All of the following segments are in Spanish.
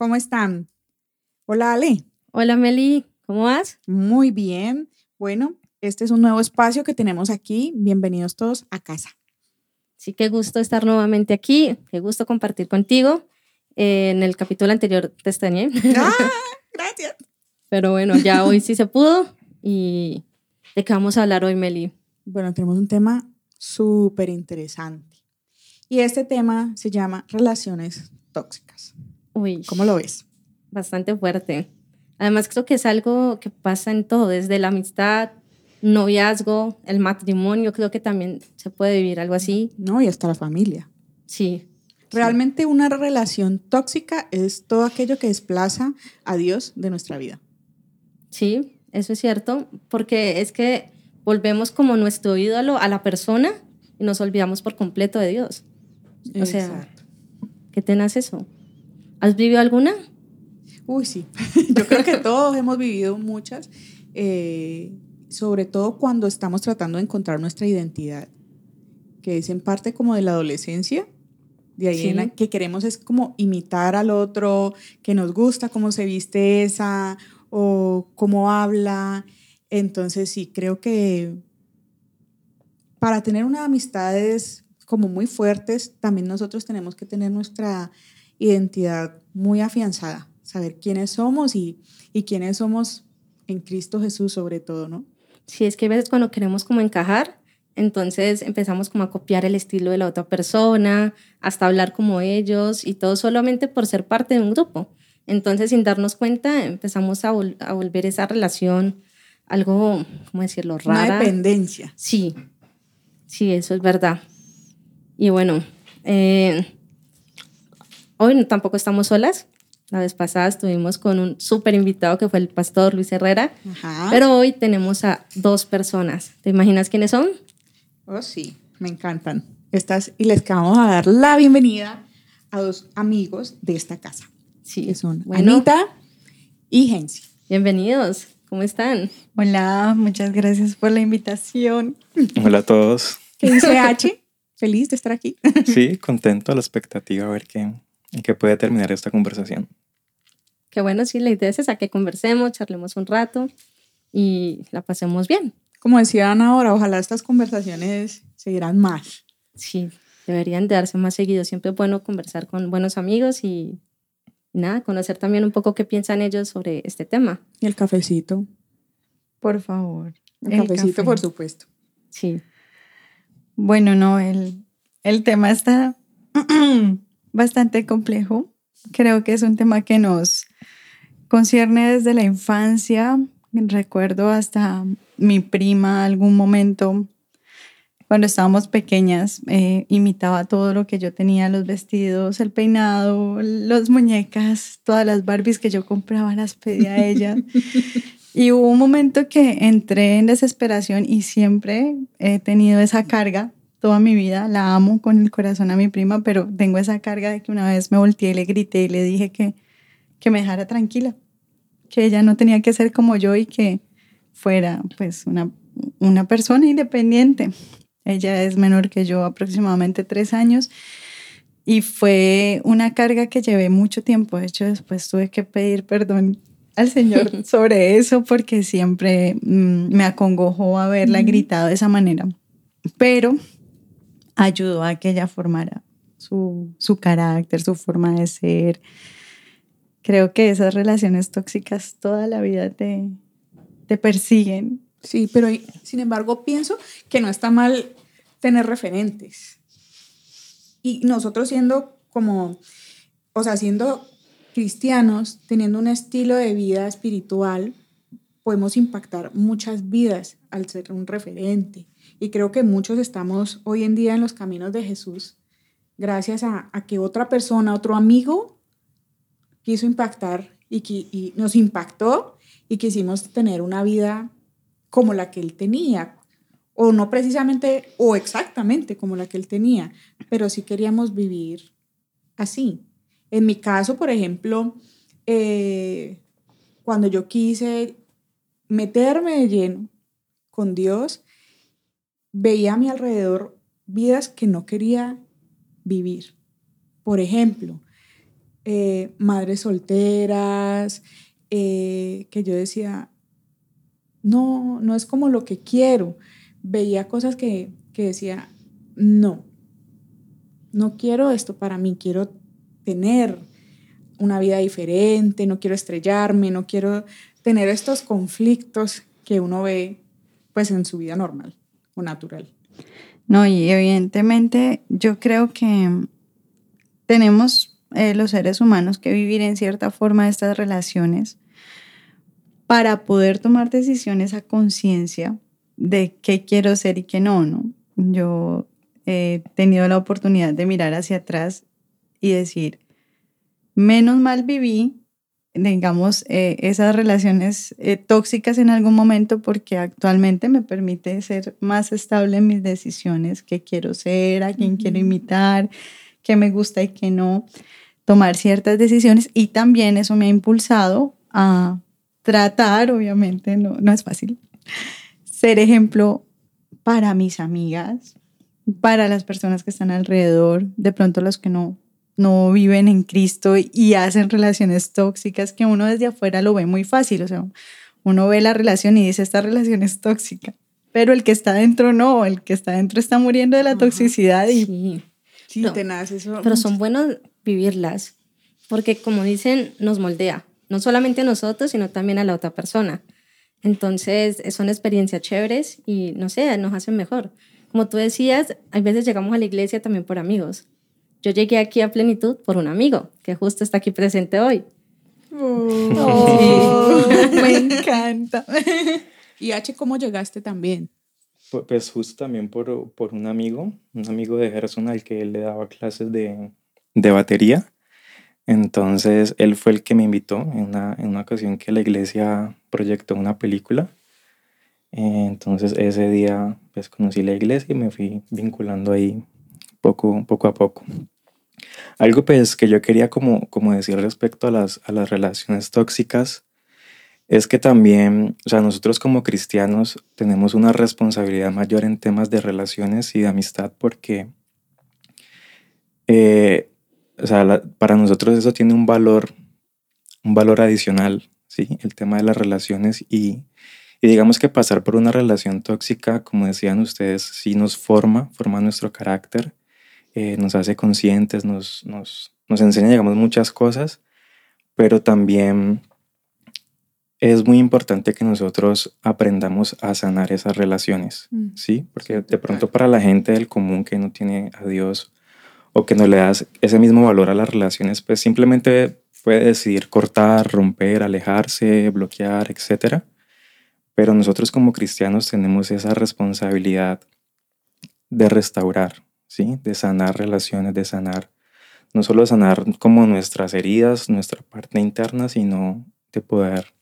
¿cómo están? Hola Ale. Hola Meli, ¿cómo vas? Muy bien. Bueno, este es un nuevo espacio que tenemos aquí. Bienvenidos todos a casa. Sí, qué gusto estar nuevamente aquí, qué gusto compartir contigo. Eh, en el capítulo anterior te extrañé. Ah, gracias. Pero bueno, ya hoy sí se pudo. ¿Y de qué vamos a hablar hoy, Meli? Bueno, tenemos un tema súper interesante. Y este tema se llama relaciones tóxicas. Uy, ¿Cómo lo ves? bastante fuerte. Además, creo que es algo que pasa en todo, desde la amistad, noviazgo, el matrimonio, creo que también se puede vivir algo así. No, y hasta la familia. Sí, Realmente una relación tóxica es todo aquello que desplaza a Dios de nuestra vida. sí, eso es cierto, porque es que volvemos como nuestro ídolo a la persona y nos olvidamos por completo de Dios. O sea, Exacto. ¿qué tenaz eso? ¿Has vivido alguna? Uy, sí. Yo creo que todos hemos vivido muchas, eh, sobre todo cuando estamos tratando de encontrar nuestra identidad, que es en parte como de la adolescencia. De ahí en Sí. la que queremos es como imitar al otro, que nos gusta cómo se viste esa o cómo habla. Entonces sí, creo que para tener unas amistades como muy fuertes, también nosotros tenemos que tener nuestra identidad muy afianzada, saber quiénes somos y, y quiénes somos en Cristo Jesús sobre todo, ¿no? Sí, es que a veces cuando queremos como encajar, entonces empezamos como a copiar el estilo de la otra persona, hasta hablar como ellos y todo solamente por ser parte de un grupo. Entonces, sin darnos cuenta, empezamos a, vol- a volver esa relación algo, ¿cómo decirlo?, Una rara. dependencia. Sí, sí, eso es verdad. Y bueno, eh, hoy no- tampoco estamos solas. La vez pasada estuvimos con un súper invitado que fue el pastor Luis Herrera, Ajá. pero hoy tenemos a dos personas. ¿Te imaginas quiénes son? Oh, sí, me encantan. Estas, y les vamos a dar la bienvenida a dos amigos de esta casa, Sí, que son bueno, Anita y Gensi. bienvenidos. ¿Cómo están? Hola, muchas gracias por la invitación. Hola a todos. ¿Qué dice H? Feliz de estar aquí. Sí, contento a la expectativa a ver qué, en qué puede terminar esta conversación. Qué bueno, sí, la idea es esa, que conversemos, charlemos un rato y la pasemos bien. Como decían ahora, ojalá estas conversaciones seguirán más. Sí, deberían de darse más seguido. Siempre es bueno conversar con buenos amigos y, y nada, conocer también un poco qué piensan ellos sobre este tema. Y el cafecito. Por favor. El, El cafecito, café. por supuesto. Sí, Bueno, no, el, el tema está bastante complejo. Creo que es un tema que nos concierne desde la infancia. Recuerdo hasta mi prima algún momento, cuando estábamos pequeñas, eh, imitaba todo lo que yo tenía, los vestidos, el peinado, las muñecas, todas las Barbies que yo compraba las pedía a ella. Y hubo un momento que entré en desesperación y siempre he tenido esa carga toda mi vida. La amo con el corazón a mi prima, pero tengo esa carga de que una vez me volteé y le grité y le dije que, que me dejara tranquila, que ella no tenía que ser como yo y que fuera pues una, una persona independiente. Ella es menor que yo, aproximadamente tres años. Y fue una carga que llevé mucho tiempo. De hecho, después tuve que pedir perdón al Señor sobre eso porque siempre mm, me acongojó haberla gritado de esa manera. Pero ayudó a que ella formara su, su carácter, su forma de ser. Creo que esas relaciones tóxicas toda la vida te, te persiguen. Sí, pero sin embargo pienso que no está mal tener referentes. Y nosotros siendo como, o sea, siendo cristianos, teniendo un estilo de vida espiritual, podemos impactar muchas vidas al ser un referente. Y creo que muchos estamos hoy en día en los caminos de Jesús gracias a, que otra persona, otro amigo, quiso impactar y, y nos impactó y quisimos tener una vida como la que él tenía, o no precisamente o exactamente como la que él tenía, pero sí queríamos vivir así. En mi caso, por ejemplo, eh, cuando yo quise meterme de lleno con Dios, veía a mi alrededor vidas que no quería vivir. Por ejemplo, eh, madres solteras, eh, que yo decía, no, no es como lo que quiero. Veía cosas que, que decía, no, no quiero esto para mí, quiero tener una vida diferente, no quiero estrellarme, no quiero tener estos conflictos que uno ve pues en su vida normal o natural. No, y evidentemente yo creo que tenemos eh, los seres humanos que vivir en cierta forma estas relaciones para poder tomar decisiones a conciencia de qué quiero ser y qué no, ¿no? Yo he tenido la oportunidad de mirar hacia atrás y decir, menos mal viví, digamos, eh, esas relaciones eh, tóxicas en algún momento porque actualmente me permite ser más estable en mis decisiones, qué quiero ser, a quién quiero imitar, qué me gusta y qué no, tomar ciertas decisiones. Y también eso me ha impulsado a tratar, obviamente, no, no es fácil, ser ejemplo para mis amigas, para las personas que están alrededor, de pronto los que no no viven en Cristo y hacen relaciones tóxicas que uno desde afuera lo ve muy fácil, o sea, uno ve la relación y dice esta relación es tóxica, pero el que está dentro no, el que está dentro está muriendo de la toxicidad y Sí, Sí, No, tenaz, eso. pero son buenos vivirlas, porque como dicen, nos moldea, no solamente a nosotros, sino también a la otra persona. Entonces, son experiencias chéveres y, no sé, nos hacen mejor. Como tú decías, a veces llegamos a la iglesia también por amigos. Yo llegué aquí a plenitud por un amigo que justo está aquí presente hoy. Oh, me encanta. Y H, ¿cómo llegaste también? Pu- Pues justo también por, por un amigo, un amigo de Gerson al que él le daba clases de, de batería. Entonces él fue el que me invitó en una, en una ocasión que la iglesia proyectó una película. Eh, Entonces ese día pues conocí la iglesia y me fui vinculando ahí poco, poco a poco. Algo pues que yo quería como, como decir respecto a las, a las relaciones tóxicas es que también, o sea, nosotros como cristianos tenemos una responsabilidad mayor en temas de relaciones y de amistad porque, eh, o sea, para nosotros eso tiene un valor, un valor adicional, ¿sí? El tema de las relaciones y, y digamos que pasar por una relación tóxica, como decían ustedes, sí nos forma, forma nuestro carácter, eh, nos hace conscientes, nos, nos, nos enseña, digamos, muchas cosas, pero también es muy importante que nosotros aprendamos a sanar esas relaciones, Mm. ¿sí? Porque de pronto para la gente del común que no tiene a Dios o que no le das ese mismo valor a las relaciones, pues simplemente puede decidir cortar, romper, alejarse, bloquear, etc. Pero nosotros como cristianos tenemos esa responsabilidad de restaurar, ¿sí? De sanar relaciones, de sanar, no solo sanar como nuestras heridas, nuestra parte interna, sino de poder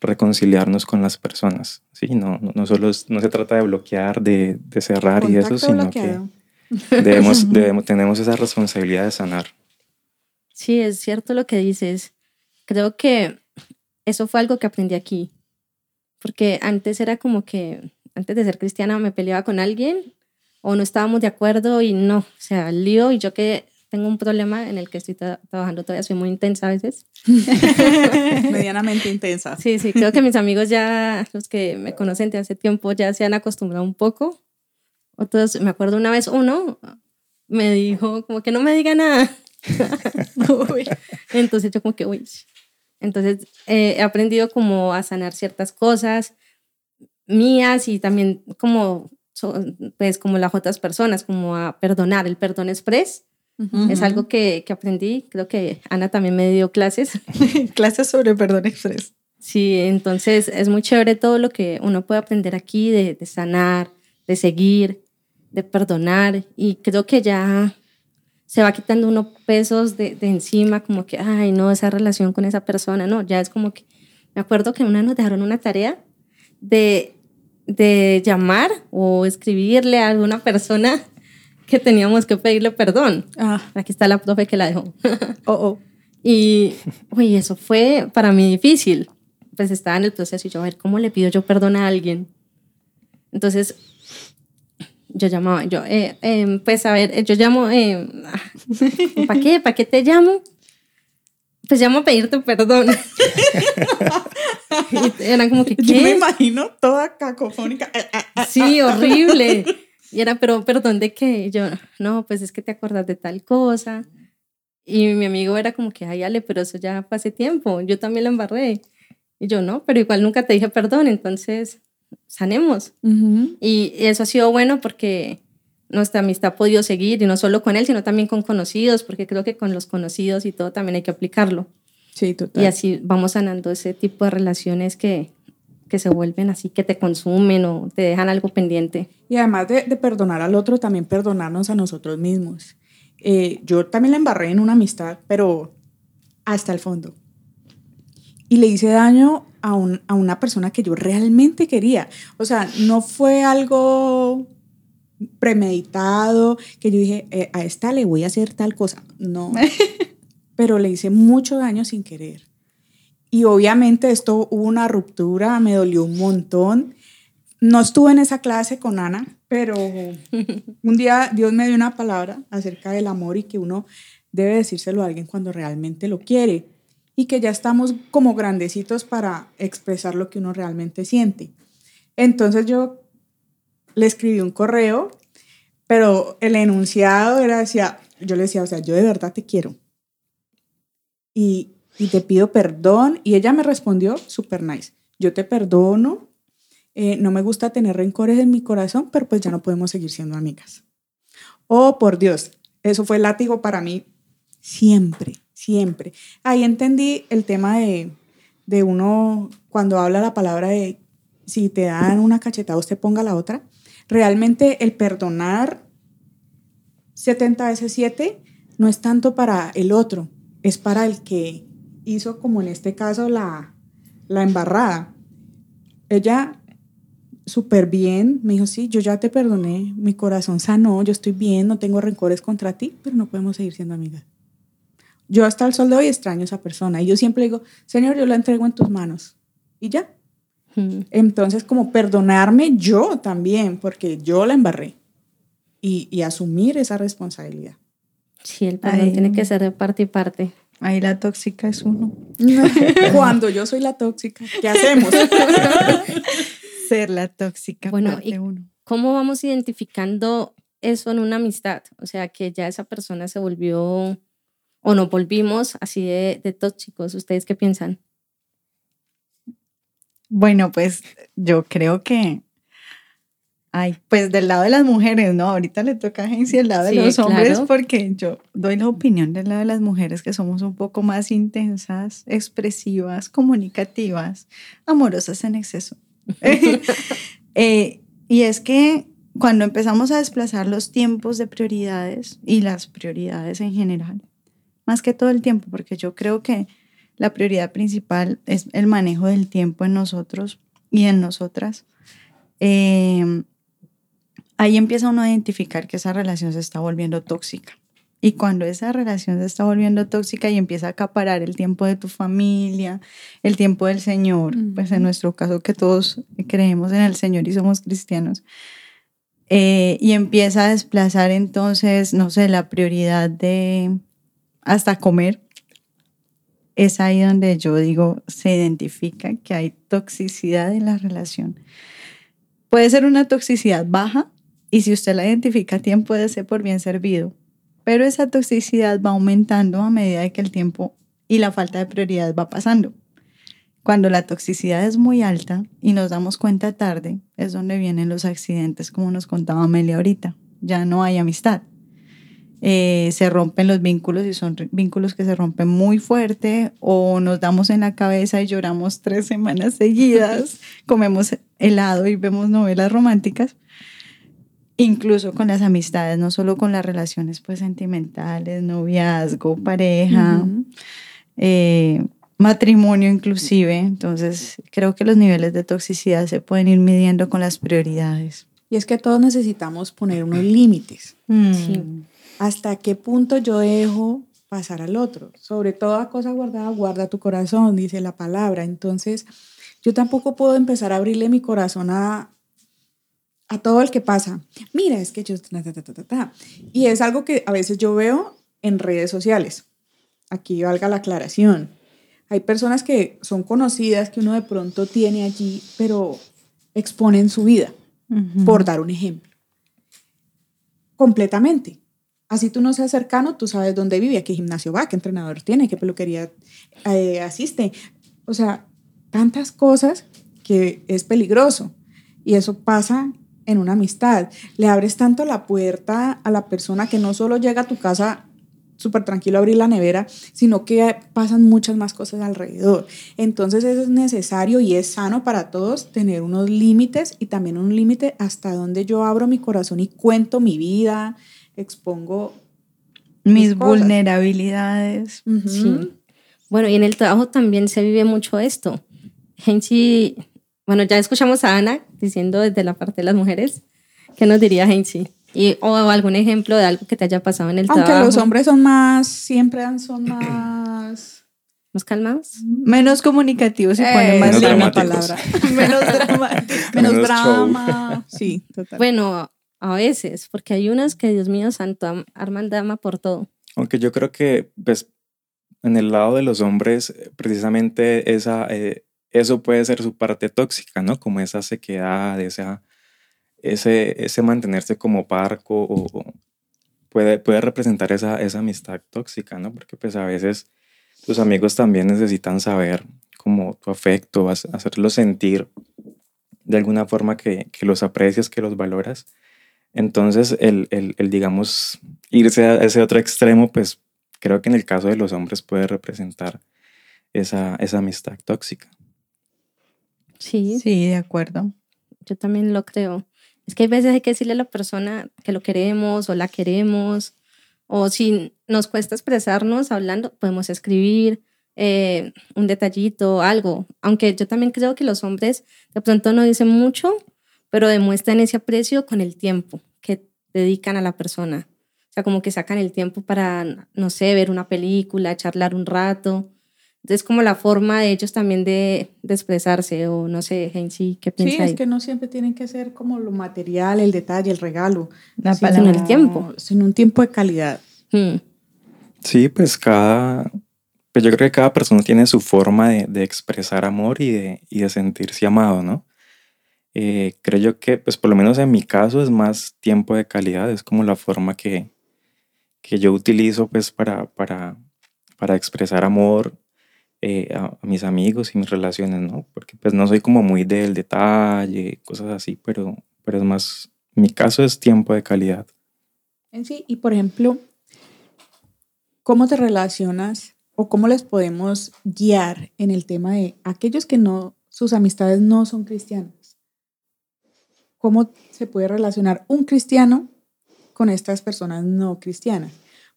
reconciliarnos con las personas, ¿sí? No, no, no solo es- no se trata de bloquear, de, de cerrar y eso, sino bloqueado. que debemos, debemos, tenemos esa responsabilidad de sanar. Sí, es cierto lo que dices. Creo que eso fue algo que aprendí aquí. Porque antes era como que, antes de ser cristiana, me peleaba con alguien o no estábamos de acuerdo y no, o sea, lío y yo que tengo un problema en el que estoy tra- trabajando todavía, soy muy intensa a veces. Medianamente intensa. Sí, sí, creo que mis amigos ya, los que me conocen de hace tiempo, ya se han acostumbrado un poco. Otros, me acuerdo una vez uno me dijo como que no me diga nada. Entonces yo como que, uy. Entonces eh, he aprendido como a sanar ciertas cosas mías y también como, pues como las otras personas, como a perdonar, el perdón express. Es algo que, que aprendí, creo que Ana también me dio clases. Clases sobre perdón express. Sí, entonces es muy chévere todo lo que uno puede aprender aquí de, de sanar, de seguir, de perdonar y creo que ya se va quitando unos pesos de, de encima, como que, ay, no, esa relación con esa persona, no, ya es como que, me acuerdo que una nos dejaron una tarea de, de llamar o escribirle a alguna persona que teníamos que pedirle perdón. Ah, Aquí está la profe que la dejó. Oh, oh. Y, uy, eso fue para mí difícil. Pues estaba en el proceso y yo, a ver, ¿cómo le pido yo perdón a alguien? Entonces, yo llamaba, yo, eh, eh, pues a ver, eh, yo llamo, eh, ¿para qué? ¿Para qué te llamo? Pues llamo a pedirte perdón. y eran como que, ¿qué? Yo me imagino toda cacofónica. sí, horrible. Y era, pero perdón de qué? Y yo, no, pues es que te acuerdas de tal cosa. Y mi amigo era como que, ay, Ale, pero eso ya hace tiempo, yo también lo embarré. Y yo, no, pero igual nunca te dije perdón, entonces sanemos. Y eso ha sido bueno porque nuestra amistad ha podido seguir, y no solo con él, sino también con conocidos, porque creo que con los conocidos y todo también hay que aplicarlo. Sí, total. Y así vamos sanando ese tipo de relaciones que, que se vuelven así, que te consumen o te dejan algo pendiente. Y además de, de perdonar al otro, también perdonarnos a nosotros mismos. Eh, yo también la embarré en una amistad, pero hasta el fondo. Y le hice daño a, un, a una persona que yo realmente quería. O sea, no fue algo premeditado, que yo dije, eh, a esta le voy a hacer tal cosa. No. pero le hice mucho daño sin querer. Y obviamente esto hubo una ruptura, me dolió un montón. No estuve en esa clase con Ana, pero un día Dios me dio una palabra acerca del amor y que uno debe decírselo a alguien cuando realmente lo quiere y que ya estamos como grandecitos para expresar lo que uno realmente siente. Entonces yo le escribí un correo, pero el enunciado era decía, yo le decía, o sea, yo de verdad te quiero. Y, y te pido perdón. Y ella me respondió, super nice, yo te perdono, eh, no me gusta tener rencores en mi corazón, pero pues ya no podemos seguir siendo amigas. Oh, por Dios, eso fue látigo para mí siempre, siempre. Ahí entendí el tema de, de uno, cuando habla la palabra de si te dan una cachetada, usted ponga la otra. Realmente el perdonar 70 veces 7 no es tanto para el otro, es para el que hizo, como en este caso, la, la embarrada. Ella súper bien, me dijo, sí, yo ya te perdoné, mi corazón sanó, yo estoy bien, no tengo rencores contra ti, pero no podemos seguir siendo amigas. Yo hasta el sol de hoy extraño a esa persona y yo siempre digo, Señor, yo la entrego en tus manos y ya. Entonces, como perdonarme yo también, porque yo la embarré y, y asumir esa responsabilidad. Sí, el perdón tiene que ser de parte y parte. Ahí la tóxica es uno. Cuando yo soy la tóxica, ¿qué hacemos? Ser la tóxica. Bueno, parte uno. ¿cómo vamos identificando eso en una amistad? O sea, que ya esa persona se volvió o nos volvimos así de, de tóxicos. ¿Ustedes qué piensan? Bueno, pues yo creo que Ay, pues del lado de las mujeres, ¿no? Ahorita le toca a agencia el lado de los hombres porque yo doy la opinión del lado de las mujeres que somos un poco más intensas, expresivas, comunicativas, amorosas en exceso. Eh, y es que cuando empezamos a desplazar los tiempos de prioridades y las prioridades en general, más que todo el tiempo, porque yo creo que la prioridad principal es el manejo del tiempo en nosotros y en nosotras. Eh, ahí empieza uno a identificar que esa relación se está volviendo tóxica. Y cuando esa relación se está volviendo tóxica y empieza a acaparar el tiempo de tu familia, el tiempo del Señor, pues en nuestro caso que todos creemos en el Señor y somos cristianos, eh, y empieza a desplazar entonces, no sé, la prioridad de hasta comer, es ahí donde yo digo, se identifica que hay toxicidad en la relación. Puede ser una toxicidad baja, y si usted la identifica a tiempo, puede ser por bien servido. Pero esa toxicidad va aumentando a medida que el tiempo y la falta de prioridad va pasando. Cuando la toxicidad es muy alta y nos damos cuenta tarde, es donde vienen los accidentes, como nos contaba Amelia ahorita. Ya no hay amistad. Eh, se rompen los vínculos y son vínculos que se rompen muy fuerte o nos damos en la cabeza y lloramos tres semanas seguidas, comemos helado y vemos novelas románticas incluso con las amistades, no solo con las relaciones pues sentimentales, noviazgo, pareja, eh, matrimonio inclusive. Entonces creo que los niveles de toxicidad se pueden ir midiendo con las prioridades. Y es que todos necesitamos poner unos límites. Mm. ¿Hasta qué punto yo dejo pasar al otro? Sobre toda cosa guardada, guarda tu corazón, dice la palabra. Entonces, yo tampoco puedo empezar a abrirle mi corazón a, a todo el que pasa. Mira, es que yo... y es algo que a veces yo veo en redes sociales. aquí valga la aclaración. Hay personas que son conocidas, que uno de pronto tiene allí, pero exponen su vida, por dar un ejemplo. Completamente. Así tú no seas cercano, tú sabes dónde vive, a qué gimnasio va, qué entrenador tiene, qué peluquería eh, asiste. O sea, tantas cosas que es peligroso. Y eso pasa en una amistad. Le abres tanto la puerta a la persona que no solo llega a tu casa súper tranquilo a abrir la nevera, sino que pasan muchas más cosas alrededor. Entonces eso es necesario y es sano para todos tener unos límites y también un límite hasta donde yo abro mi corazón y cuento mi vida, expongo mis, vulnerabilidades. Sí. Bueno, y en el trabajo también se vive mucho esto. Genchi, bueno, ya escuchamos a Ana diciendo desde la parte de las mujeres. ¿Qué nos diría Genchi? Y, o algún ejemplo de algo que te haya pasado en el Aunque trabajo. Aunque los hombres son más, siempre son más... ¿Más calmados? Menos comunicativos y ponen más la palabra. menos drama. menos, drama. Sí, total. Bueno, a veces, porque hay unas que, Dios mío santo, arman drama por todo. Aunque yo creo que, pues, en el lado de los hombres, precisamente esa, eh, eso puede ser su parte tóxica, ¿no? Como esa sequedad, esa ese, ese mantenerse como parco o, puede, puede representar esa, esa amistad tóxica, ¿no? Porque pues a veces tus amigos también necesitan saber como tu afecto, hacerlos sentir de alguna forma que, que los aprecias, que los valoras. Entonces, el, el, el, digamos, irse a ese otro extremo, pues creo que en el caso de los hombres puede representar esa, esa amistad tóxica. Sí. Sí, de acuerdo. Yo también lo creo. Es que hay veces hay que decirle a la persona que lo queremos o la queremos, o si nos cuesta expresarnos hablando, podemos escribir eh, un detallito, algo. Aunque yo también creo que los hombres de pronto no dicen mucho, pero demuestran ese aprecio con el tiempo que dedican a la persona. O sea, como que sacan el tiempo para, no sé, ver una película, charlar un rato es como la forma de ellos también de, de expresarse, o no sé, sí ¿qué piensas? Sí, es que no siempre tienen que ser como lo material, el detalle, el regalo. La sino el tiempo. Sino un tiempo de calidad. Hmm. Sí, pues cada. Pues yo creo que cada persona tiene su forma de, de expresar amor y de, y de, sentirse amado, ¿no? Eh, creo yo que, pues por lo menos en mi caso, es más tiempo de calidad, es como la forma que, que yo utilizo, pues, para, para, para expresar amor eh, a, mis amigos y mis relaciones, ¿no? Porque pues no soy como muy del detalle, cosas así, pero, pero es más, mi caso es tiempo de calidad. En sí, y por ejemplo, ¿cómo te relacionas o cómo les podemos guiar en el tema de aquellos que no, sus amistades no son cristianas? ¿Cómo se puede relacionar un cristiano con estas personas no cristianas?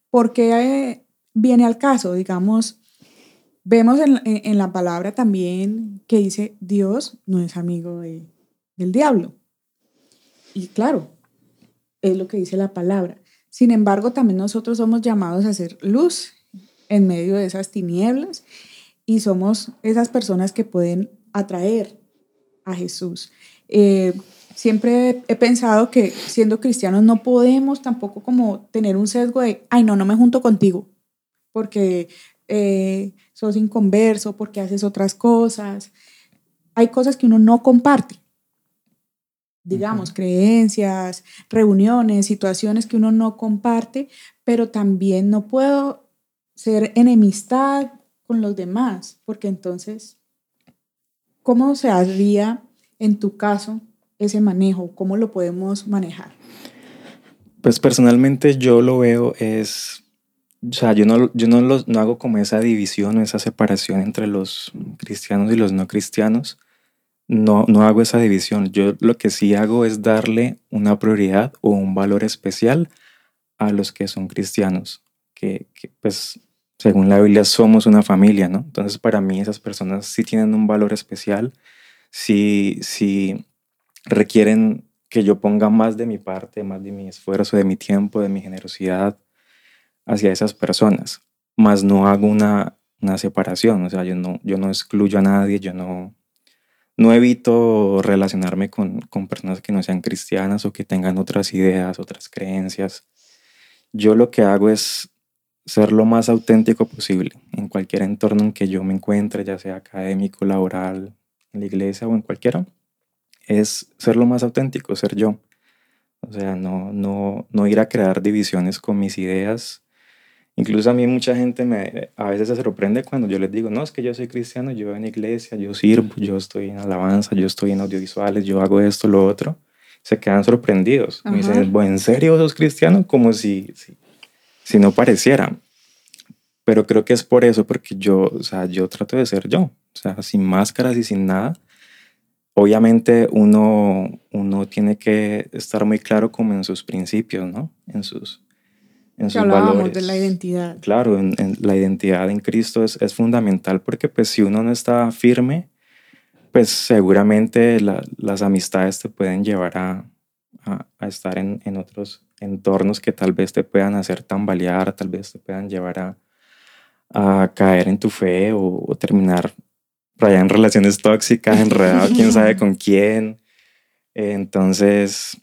Porque eh, viene al caso, digamos, Vemos en, la palabra también que dice Dios no es amigo del diablo. Y claro, es lo que dice la palabra. Sin embargo, también nosotros somos llamados a hacer luz en medio de esas tinieblas y somos esas personas que pueden atraer a Jesús. Eh, siempre he pensado que siendo cristianos no podemos tampoco como tener un sesgo de, ay, no, no me junto contigo, porque eh, sos inconverso, porque haces otras cosas. Hay cosas que uno no comparte. Digamos, creencias, reuniones, situaciones que uno no comparte, pero también no puedo ser enemistad con los demás, porque entonces, ¿cómo se haría en tu caso ese manejo? ¿Cómo lo podemos manejar? Pues personalmente yo lo veo es o sea, yo no, yo no, los, no hago como esa división o esa separación entre los cristianos y los no cristianos. No, no hago esa división. Yo lo que sí hago es darle una prioridad o un valor especial a los que son cristianos, que, que pues según la Biblia somos una familia, ¿no? Entonces para mí esas personas sí tienen un valor especial, sí, sí requieren que yo ponga más de mi parte, más de mi esfuerzo, de mi tiempo, de mi generosidad, hacia esas personas, más no hago una, una separación, o sea, yo no, yo no excluyo a nadie, yo no, no evito relacionarme con, con personas que no sean cristianas o que tengan otras ideas, otras creencias. Yo lo que hago es ser lo más auténtico posible en cualquier entorno en que yo me encuentre, ya sea académico, laboral, en la iglesia o en cualquiera, es ser lo más auténtico, ser yo. O sea, no, no, no ir a crear divisiones con mis ideas. Incluso a mí mucha gente me, a veces se sorprende cuando yo les digo, no, es que yo soy cristiano, yo en iglesia, yo sirvo, yo estoy en alabanza, yo estoy en audiovisuales, yo hago esto, lo otro. Se quedan sorprendidos. Me dicen, ¿en serio sos cristiano? Como si, si, si no pareciera. Pero creo que es por eso, porque yo, o sea, yo trato de ser yo, o sea, sin máscaras y sin nada. Obviamente uno, uno tiene que estar muy claro como en sus principios, ¿no? En sus, en sus valores. de la identidad. Claro, en, la identidad en Cristo es, es, fundamental porque pues si uno no está firme, pues seguramente las amistades te pueden llevar a, a, a estar en, en, otros entornos que tal vez te puedan hacer tambalear, tal vez te puedan llevar a, a caer en tu fe o, terminar por allá en relaciones tóxicas, enredado quién sabe con quién. Entonces,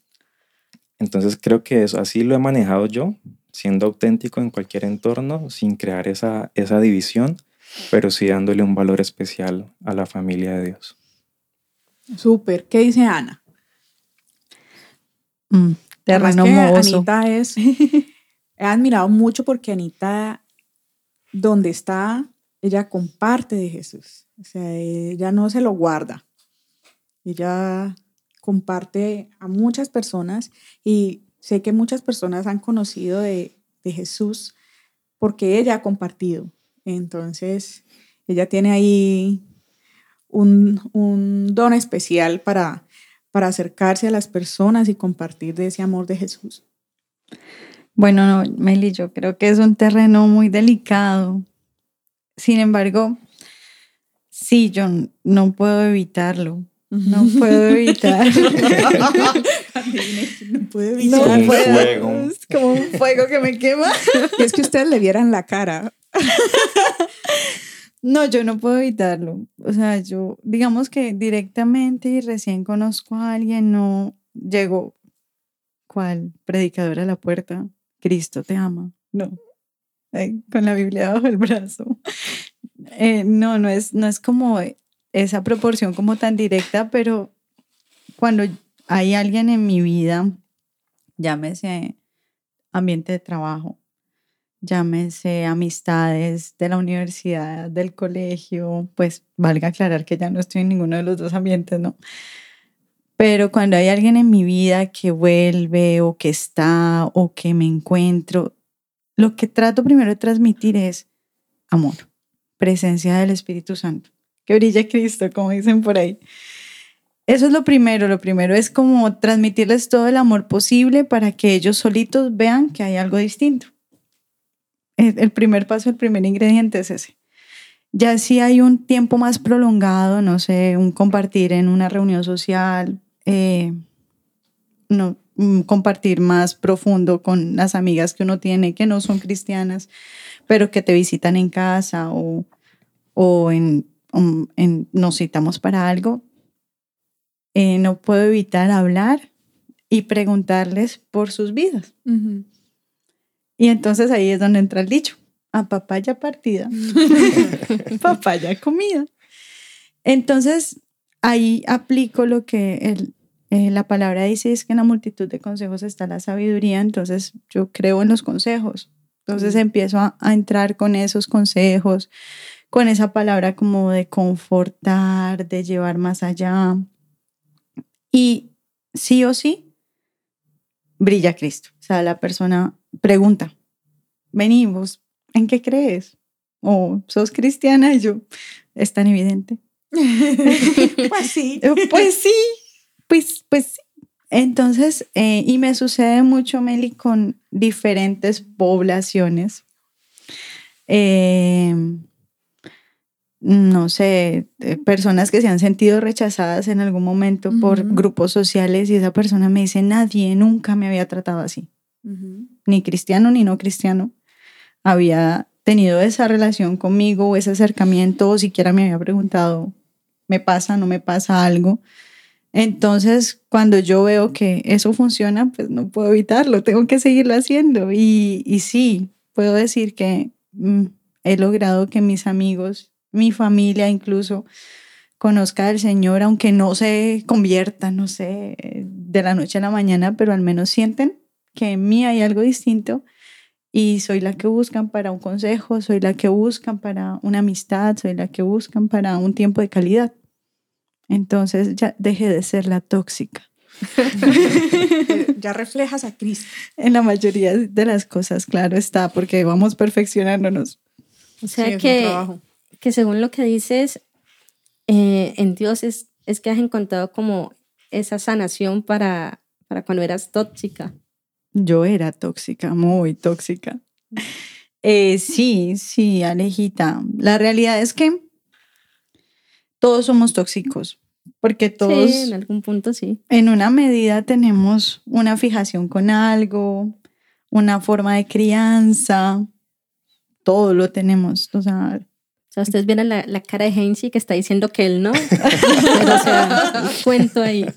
entonces creo que eso, así lo he manejado yo, siendo auténtico en cualquier entorno, sin crear esa, esa división, pero sí dándole un valor especial a la familia de Dios. Súper. ¿Qué dice Ana? Mm, terreno Anita es... He admirado mucho porque Anita donde está, ella comparte de Jesús. O sea, ella no se lo guarda. Ella comparte a muchas personas y sé que muchas personas han conocido de, Jesús porque ella ha compartido. Entonces, ella tiene ahí un, un, don especial para, para acercarse a las personas y compartir de ese amor de Jesús. Bueno, no, Meli, yo creo que es un terreno muy delicado. Sin embargo, sí, yo no puedo evitarlo. No puedo evitar. no puedo evitar. No puedo. Es como un fuego que me quema. es que ustedes le vieran la cara. No, yo no puedo evitarlo. O sea, yo, digamos que directamente y recién conozco a alguien, no llego, ¿cuál? Predicadora a la puerta. Cristo te ama. No. con la Biblia bajo el brazo. Eh, no, no es, no es como esa proporción como tan directa, pero cuando hay alguien en mi vida, llámese ambiente de trabajo, llámese amistades de la universidad, del colegio, pues valga aclarar que ya no estoy en ninguno de los dos ambientes, ¿no? Pero cuando hay alguien en mi vida que vuelve o que está o que me encuentro, lo que trato primero de transmitir es amor, presencia del Espíritu Santo, que brilla Cristo, como dicen por ahí. Eso es lo primero. Lo primero es como transmitirles todo el amor posible para que ellos solitos vean que hay algo distinto. El primer paso, el primer ingrediente es ese. Ya si hay un tiempo más prolongado, no sé, un compartir en una reunión social, eh, no, compartir más profundo con las amigas que uno tiene que no son cristianas, pero que te visitan en casa o, o en, en, nos citamos para algo, eh, no puedo evitar hablar y preguntarles por sus vidas. Y entonces ahí es donde entra el dicho, a papaya partida, papaya comida. Entonces ahí aplico lo que el, eh, la palabra dice es que en la multitud de consejos está la sabiduría, entonces yo creo en los consejos. Entonces empiezo a, entrar con esos consejos, con esa palabra como de confortar, de llevar más allá. Y sí o sí, brilla Cristo. O sea, la persona pregunta, venimos, ¿en qué crees? ¿O sos cristiana? Y yo, es tan evidente. pues sí. Pues sí, pues, pues Entonces, eh, y me sucede mucho, Meli, con diferentes poblaciones. Eh, no sé, eh, personas que se han sentido rechazadas en algún momento por grupos sociales y esa persona me dice, nadie nunca me había tratado así, ni cristiano ni no cristiano, había tenido esa relación conmigo o ese acercamiento o siquiera me había preguntado, ¿me pasa, no me pasa algo? Entonces, cuando yo veo que eso funciona, pues no puedo evitarlo, tengo que seguirlo haciendo. Y, y sí, puedo decir que mm, he logrado que mis amigos, mi familia incluso, conozca al Señor, aunque no se convierta, no sé, de la noche a la mañana, pero al menos sienten que en mí hay algo distinto y soy la que buscan para un consejo, soy la que buscan para una amistad, soy la que buscan para un tiempo de calidad. Entonces ya dejé de ser la tóxica. ya reflejas a Cristo. En la mayoría de las cosas, claro está, porque vamos perfeccionándonos. O sea que, que según lo que dices, eh, en Dios es, es que has encontrado como esa sanación para, para cuando eras tóxica. Yo era tóxica, muy tóxica. Eh, sí, sí, Alejita. La realidad es que todos somos tóxicos, porque todos... Sí, en algún punto sí. En una medida tenemos una fijación con algo, una forma de crianza, todo lo tenemos. O sea, o sea, ustedes ven la, la cara de Heinz que está diciendo que él no. pero, o sea, cuento ahí.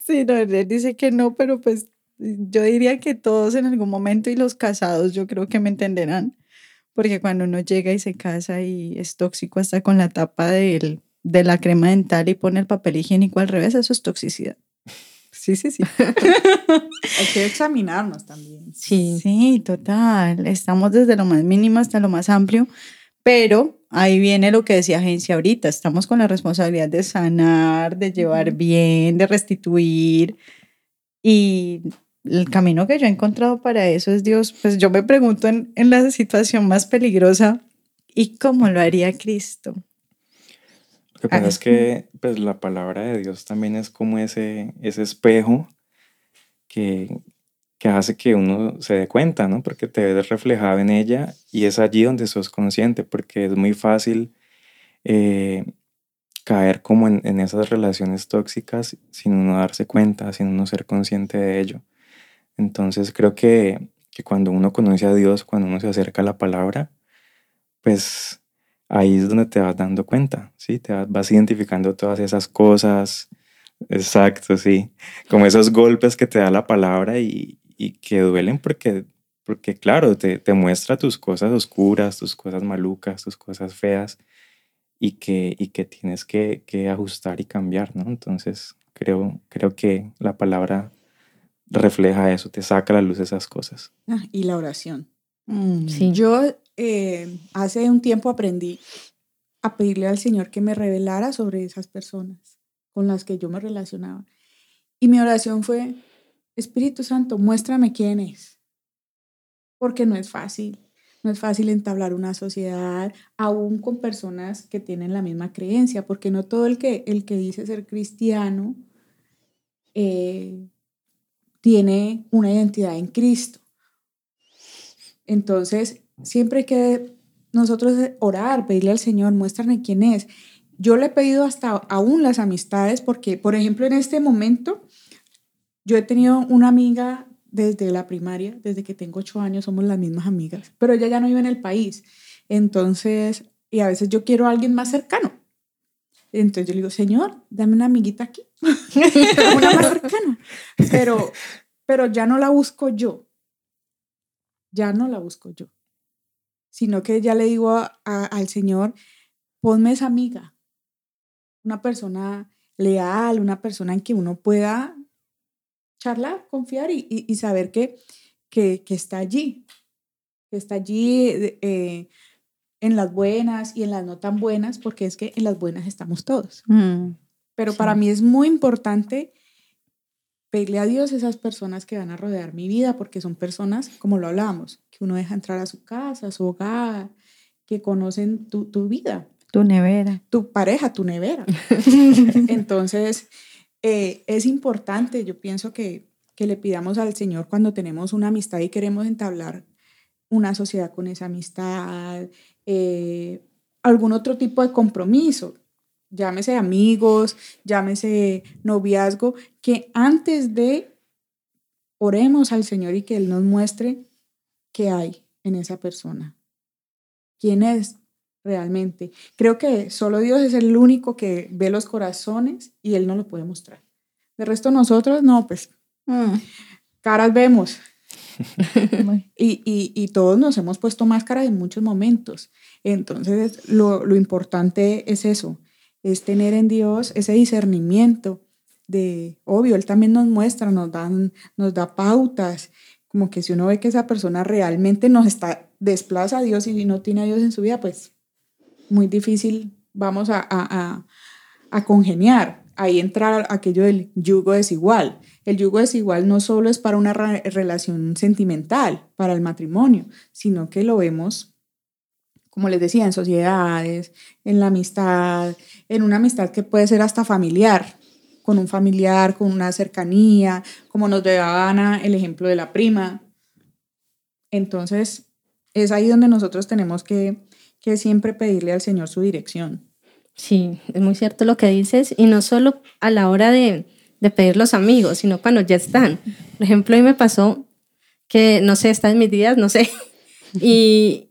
Sí, no, él dice que no, pero pues yo diría que todos en algún momento y los casados yo creo que me entenderán, porque cuando uno llega y se casa y es tóxico hasta con la tapa de, de la crema dental y pone el papel higiénico al revés, eso es toxicidad. Sí, sí, sí. Hay que examinarnos también. Sí. Sí, total. Estamos desde lo más mínimo hasta lo más amplio, pero ahí viene lo que decía Agencia ahorita. Estamos con la responsabilidad de sanar, de llevar bien, de restituir. Y el camino que yo he encontrado para eso es Dios. Pues yo me pregunto en, en la situación más peligrosa, ¿y cómo lo haría Cristo? Lo que pasa es que pues, la palabra de Dios también es como ese, ese espejo que, que hace que uno se dé cuenta, ¿no? Porque te ves reflejado en ella y es allí donde sos consciente, porque es muy fácil eh, caer como en, en, esas relaciones tóxicas sin uno darse cuenta, sin uno ser consciente de ello. Entonces creo que, que cuando uno conoce a Dios, cuando uno se acerca a la palabra, pues ahí es donde te vas dando cuenta, ¿sí? Te vas, identificando todas esas cosas, exacto, sí, como esos golpes que te da la palabra y, y que duelen porque, porque claro, te, te, muestra tus cosas oscuras, tus cosas malucas, tus cosas feas y que, y que tienes que, que ajustar y cambiar, ¿no? Entonces, creo, creo que la palabra refleja eso, te saca a la luz esas cosas. Ah, y la oración. Mm, sí. Yo eh, hace un tiempo aprendí a pedirle al Señor que me revelara sobre esas personas con las que yo me relacionaba. Y mi oración fue, Espíritu Santo, muéstrame quién es. Porque no es fácil. No es fácil entablar una sociedad aún con personas que tienen la misma creencia, porque no todo el que, el que dice ser cristiano eh, tiene una identidad en Cristo. Entonces, siempre hay que nosotros orar, pedirle al Señor, muéstrame quién es. Yo le he pedido hasta aún las amistades porque, por ejemplo, en este momento, yo he tenido una amiga desde la primaria, desde que tengo ocho años, somos las mismas amigas, pero ella ya no vive en el país. Entonces, y a veces yo quiero a alguien más cercano. Entonces yo le digo, Señor, dame una amiguita aquí, una más cercana. Pero, pero ya no la busco yo. Ya no la busco yo sino que ya le digo al Señor, ponme esa amiga, una persona leal, una persona en que uno pueda charlar, confiar y, saber que, que, está allí, que está allí eh, en las buenas y en las no tan buenas, porque es que en las buenas estamos todos. Mm, Pero para mí es muy importante pedirle a Dios esas personas que van a rodear mi vida, porque son personas, como lo hablábamos, que uno deja entrar a su casa, a su hogar, que conocen tu, tu vida. Tu nevera. Tu pareja, tu nevera. Entonces, eh, es importante, yo pienso que, que le pidamos al Señor cuando tenemos una amistad y queremos entablar una sociedad con esa amistad, eh, algún otro tipo de compromiso llámese amigos, llámese noviazgo, que antes de oremos al Señor y que Él nos muestre qué hay en esa persona, quién es realmente. Creo que solo Dios es el único que ve los corazones y Él no lo puede mostrar. De resto nosotros, no, pues, mm, caras vemos. y, y, y, todos nos hemos puesto máscara en muchos momentos. Entonces, lo, lo importante es eso, es tener en Dios ese discernimiento de, obvio, Él también nos muestra, nos, dan, nos da pautas, como que si uno ve que esa persona realmente nos está, desplaza a Dios y no tiene a Dios en su vida, pues muy difícil vamos a, a, a congeniar. Ahí entra aquello del yugo desigual. El yugo desigual no solo es para una relación sentimental, para el matrimonio, sino que lo vemos, como les decía, en sociedades, en la amistad, en una amistad que puede ser hasta familiar, con un familiar, con una cercanía, como nos daba Ana el ejemplo de la prima. Entonces, es ahí donde nosotros tenemos que, que siempre pedirle al Señor su dirección. Sí, es muy cierto lo que dices, y no solo a la hora de, de pedir los amigos, sino cuando ya están. Por ejemplo, a mí me pasó que, no sé, está en mis días, no sé, y,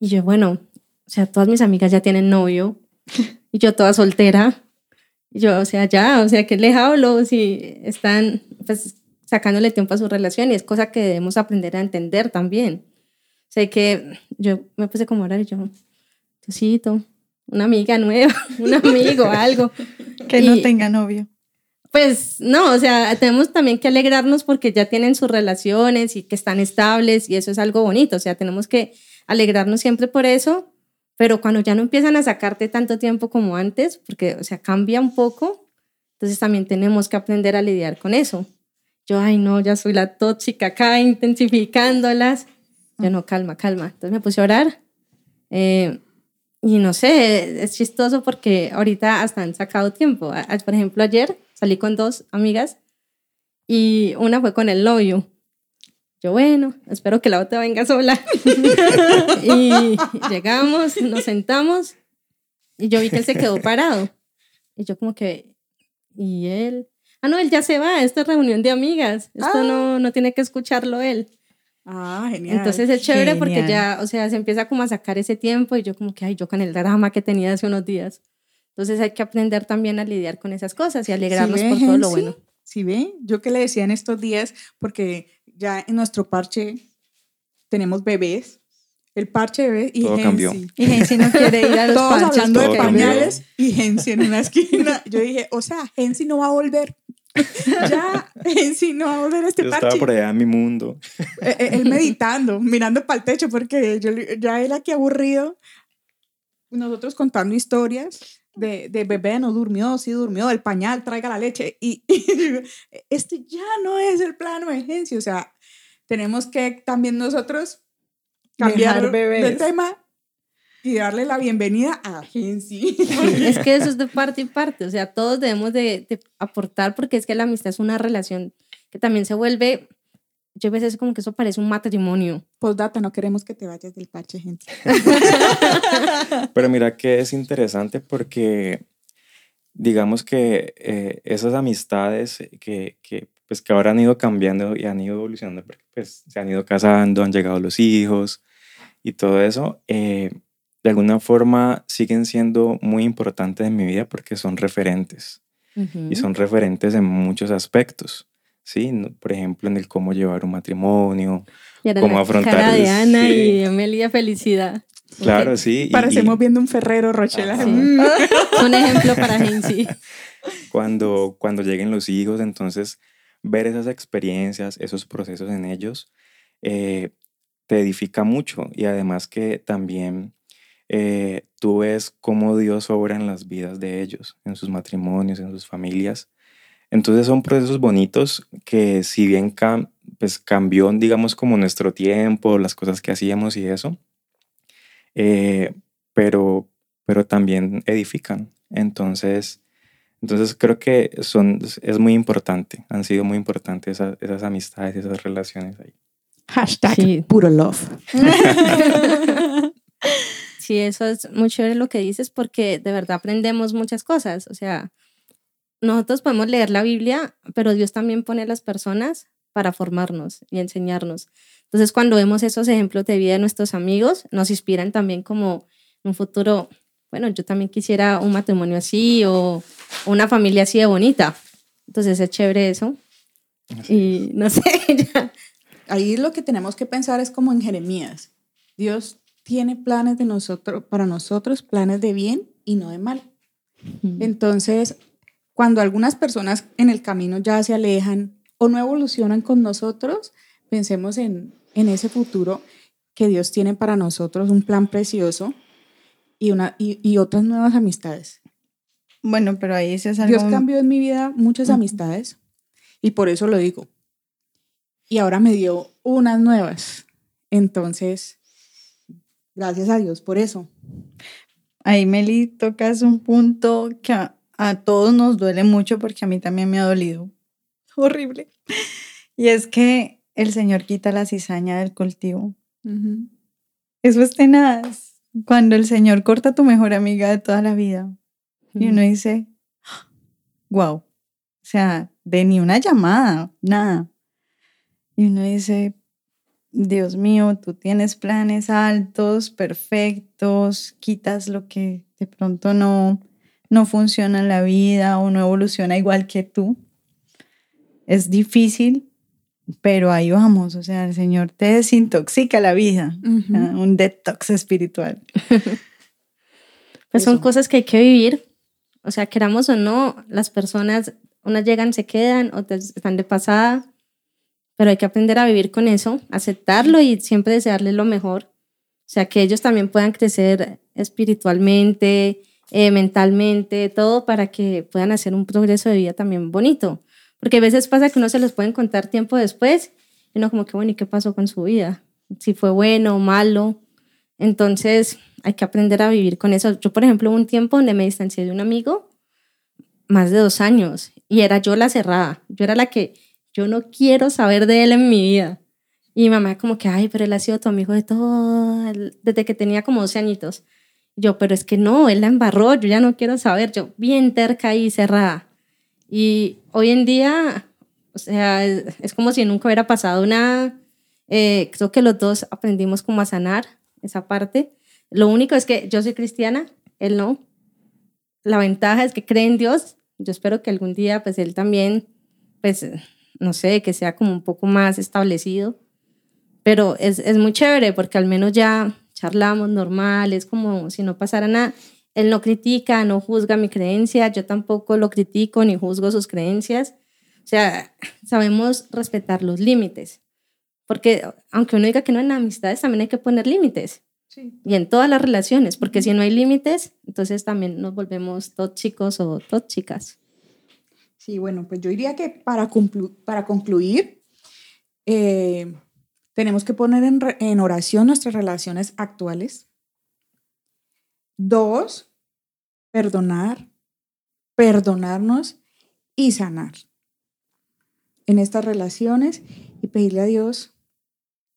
y yo, bueno, o sea, todas mis amigas ya tienen novio, y yo toda soltera, yo, o sea, ya, o sea, que les hablo si están pues, sacándole tiempo a su relación y es cosa que debemos aprender a entender también. Sé que yo me puse como orar y yo, Diosito, una amiga nueva, un amigo, algo. Que no tenga novio. Pues no, o sea, tenemos también que alegrarnos porque ya tienen sus relaciones y que están estables y eso es algo bonito, o sea, tenemos que alegrarnos siempre por eso, pero cuando ya no empiezan a sacarte tanto tiempo como antes, porque, o sea, cambia un poco, entonces también tenemos que aprender a lidiar con eso. Yo, ay, no, ya soy la tóxica acá, intensificándolas. Yo, no, calma, calma. Entonces me puse a orar. Eh, y no sé, es chistoso porque ahorita hasta han sacado tiempo. Por ejemplo, ayer salí con dos amigas y una fue con el novio yo, bueno, espero que la otra venga sola. y llegamos, nos sentamos y yo vi que él se quedó parado. Y yo como que, ¿y él? Ah, no, él ya se va, esta reunión de amigas. Esto no, ah. no tiene que escucharlo él. Ah, genial. Entonces es chévere porque ya, o sea, se empieza como a sacar ese tiempo y yo como que, ay, yo con el drama que tenía hace unos días. Entonces hay que aprender también a lidiar con esas cosas y alegrarnos por todo lo bueno. Sí, ve, yo que le decía en estos días, porque ya en nuestro parche tenemos bebés. El parche de bebés y Todo cambió. Y Gensi no quiere ir a los Todos hablando de pañales y Gensi en una esquina. Yo dije, o sea, Gensi no va a volver. ya, Gensi no va a volver a este yo parche. estaba por allá en mi mundo. Eh, eh, él meditando, mirando para el techo, porque yo, ya era que aburrido. Nosotros contando historias de, de, bebé no durmió, sí durmió, el pañal, traiga la leche. Y, este ya no es el plano de Gensi. O sea, tenemos que también nosotros cambiar de tema y darle la bienvenida a Gensi. Es que eso es de parte y parte. O sea, todos debemos de, de aportar porque es que la amistad es una relación que también se vuelve yo a veces como que eso parece un matrimonio. Postdata, no queremos que te vayas del parche, gente. Pero mira que es interesante porque digamos que eh, esas amistades que, que, pues, que ahora han ido cambiando y han ido evolucionando, porque pues, se han ido casando, han llegado los hijos y todo eso, eh, de alguna forma siguen siendo muy importantes en mi vida porque son referentes. Y son referentes en muchos aspectos. ¿sí? Por ejemplo, en el cómo llevar un matrimonio, cómo afrontar... Cara de Ana y Amelia Felicidad. Claro, sí. Parecemos viendo un Ferrero Rochela. un ejemplo para Gensi. Cuando, cuando lleguen los hijos, entonces ver esas experiencias, esos procesos en ellos, eh, te edifica mucho y además que también eh, tú ves cómo Dios obra en las vidas de ellos, en sus matrimonios, en sus familias entonces son procesos bonitos que si bien pues cambió, digamos, como nuestro tiempo, las cosas que hacíamos y eso, eh, pero, pero también edifican. Entonces, entonces creo que son, es muy importante, han sido muy importantes esas, esas amistades, esas relaciones ahí. Hashtag puro love. sí, eso es muy chévere lo que dices porque de verdad aprendemos muchas cosas. O sea, nosotros podemos leer la Biblia, pero Dios también pone a las personas para formarnos y enseñarnos. Entonces, cuando vemos esos ejemplos de vida de nuestros amigos, nos inspiran también como en un futuro, bueno, yo también quisiera un matrimonio así o una familia así de bonita. Entonces, es chévere eso. y no sé, ya. ahí lo que tenemos que pensar es como en Jeremías. Dios tiene planes de nosotros, para nosotros, planes de bien y no de mal. Entonces, cuando algunas personas en el camino ya se alejan o no evolucionan con nosotros, pensemos en, en ese futuro que Dios tiene para nosotros, un plan precioso y, una, y, y otras nuevas amistades. Bueno, pero ahí sí es algo... Dios cambió en mi vida muchas amistades y por eso lo digo. Y ahora me dio unas nuevas. Entonces, gracias a Dios por eso. Ahí, Meli, tocas un punto que a, a todos nos duele mucho porque a mí también me ha dolido. Horrible. Y es que el Señor quita la cizaña del cultivo. Eso es tenaz. Cuando el Señor corta a tu mejor amiga de toda la vida y uno dice, wow, o sea, de ni una llamada, nada. Y uno dice, Dios mío, tú tienes planes altos, perfectos, quitas lo que de pronto no, no funciona en la vida o no evoluciona igual que tú. Es difícil, pero ahí vamos, o sea, el Señor te desintoxica la vida, ah, un detox espiritual. Pues son Eso. cosas que hay que vivir. O sea, queramos o no, las personas, unas llegan, se quedan, otras están de pasada, pero hay que aprender a vivir con eso, aceptarlo y siempre desearles lo mejor. O sea, que ellos también puedan crecer espiritualmente, eh, mentalmente, todo para que puedan hacer un progreso de vida también bonito. Porque a veces pasa que uno se los pueden contar tiempo después y uno como que, bueno, ¿y qué pasó con su vida? Si fue bueno o malo. Entonces, hay que aprender a vivir con eso. Yo, por ejemplo, hubo un tiempo donde me distancié de un amigo más de dos años y era yo la cerrada. Yo era la que yo no quiero saber de él en mi vida. Y mi mamá como que, ay, pero él ha sido tu amigo de todo, desde que tenía como 12 añitos. Yo, pero es que no, él la embarró, yo ya no quiero saber. Yo bien terca y cerrada. Y hoy en día, o sea, es, es como si nunca hubiera pasado nada. Eh, creo que los dos aprendimos como a sanar esa parte. Lo único es que yo soy cristiana, él no. La ventaja es que cree en Dios. Yo espero que algún día, pues él también, pues, no sé, que sea como un poco más establecido. Pero es, es muy chévere porque al menos ya charlamos normal, es como si no pasara nada. Él no critica, no juzga mi creencia, yo tampoco lo critico ni juzgo sus creencias. O sea, sabemos respetar los límites. Porque aunque uno diga que no en amistades, también hay que poner límites. Sí. Y en todas las relaciones, porque si no hay límites, entonces también nos volvemos tóxicos o tóxicas. Sí, bueno, pues yo diría que para, conclu- para concluir, eh, tenemos que poner en, en oración nuestras relaciones actuales. Dos, perdonar, perdonarnos y sanar en estas relaciones y pedirle a Dios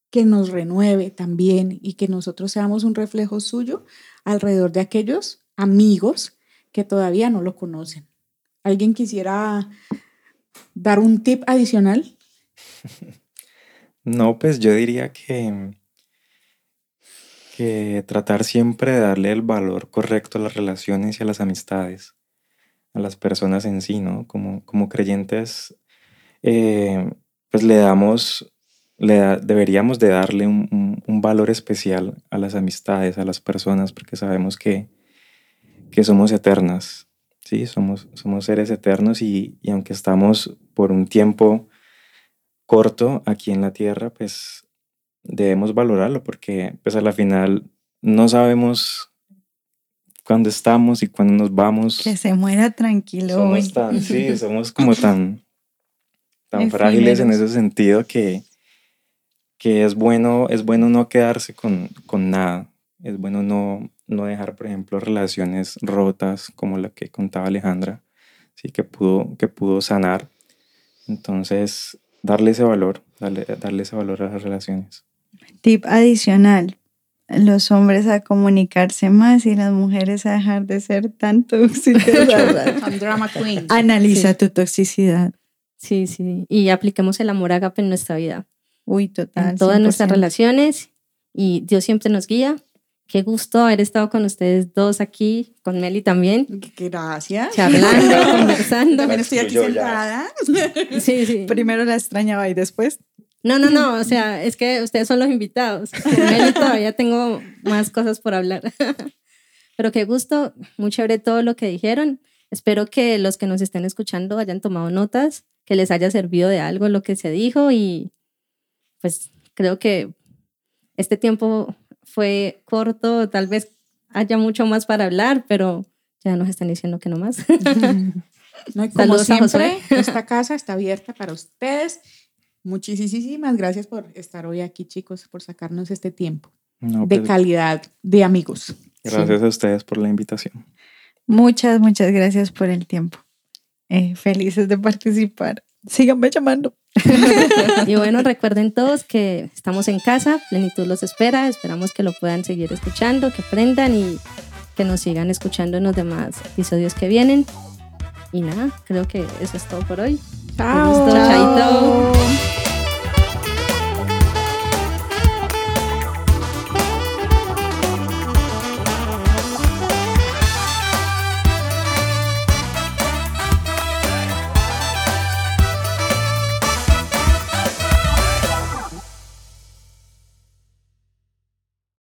que nos renueve también y que nosotros seamos un reflejo suyo alrededor de aquellos amigos que todavía no lo conocen. ¿Alguien quisiera dar un tip adicional? No, pues yo diría que, que tratar siempre de darle el valor correcto a las relaciones y a las amistades, a las personas en sí, ¿no? Como, como creyentes, eh, pues le damos, le da- deberíamos de darle un, un- un valor especial a las amistades, a las personas, porque sabemos que, que somos eternas, ¿sí? Somos, somos seres eternos y, y aunque estamos por un tiempo corto aquí en la tierra, pues debemos valorarlo porque pues a la final no sabemos cuándo estamos y cuándo nos vamos. Que se muera tranquilo. Somos tan, sí, somos como tan, tan frágiles en ese sentido que, que es bueno, es bueno no quedarse con, con nada. Es bueno no, no dejar, por ejemplo, relaciones rotas como la que contaba Alejandra, sí, que pudo, que pudo sanar. Entonces, darle ese valor, darle, darle ese valor a las relaciones. Tip adicional. Los hombres a comunicarse más y las mujeres a dejar de ser tan tóxicas. I'm drama queen. Analiza Sí. tu toxicidad. Sí, sí. Y apliquemos el amor ágape en nuestra vida, Uy, total. en todas nuestras 100%. relaciones. Y Dios siempre nos guía. Qué gusto haber estado con ustedes dos aquí, con Meli también, Gracias. charlando, conversando. También estoy aquí sentada. Sí, sí. Primero la extrañaba y después. No, no, no, o sea, es que ustedes son los invitados. Con Meli todavía tengo más cosas por hablar. Pero qué gusto, muy chévere todo lo que dijeron. Espero que los que nos estén escuchando hayan tomado notas, que les haya servido de algo lo que se dijo y pues creo que este tiempo fue corto, tal vez haya mucho más para hablar, pero ya nos están diciendo que no más. No, como siempre, esta casa está abierta para ustedes. Muchísimas gracias por estar hoy aquí, chicos, por sacarnos este tiempo de pues, calidad de amigos. Gracias a ustedes por la invitación. Muchas, muchas gracias por el tiempo. Eh, felices de participar. Síganme llamando. y bueno, recuerden todos que estamos en casa, Plenitud los espera, esperamos que lo puedan seguir escuchando, que aprendan y que nos sigan escuchando en los demás episodios que vienen. Y nada, creo que eso es todo por hoy. Chao. Chao.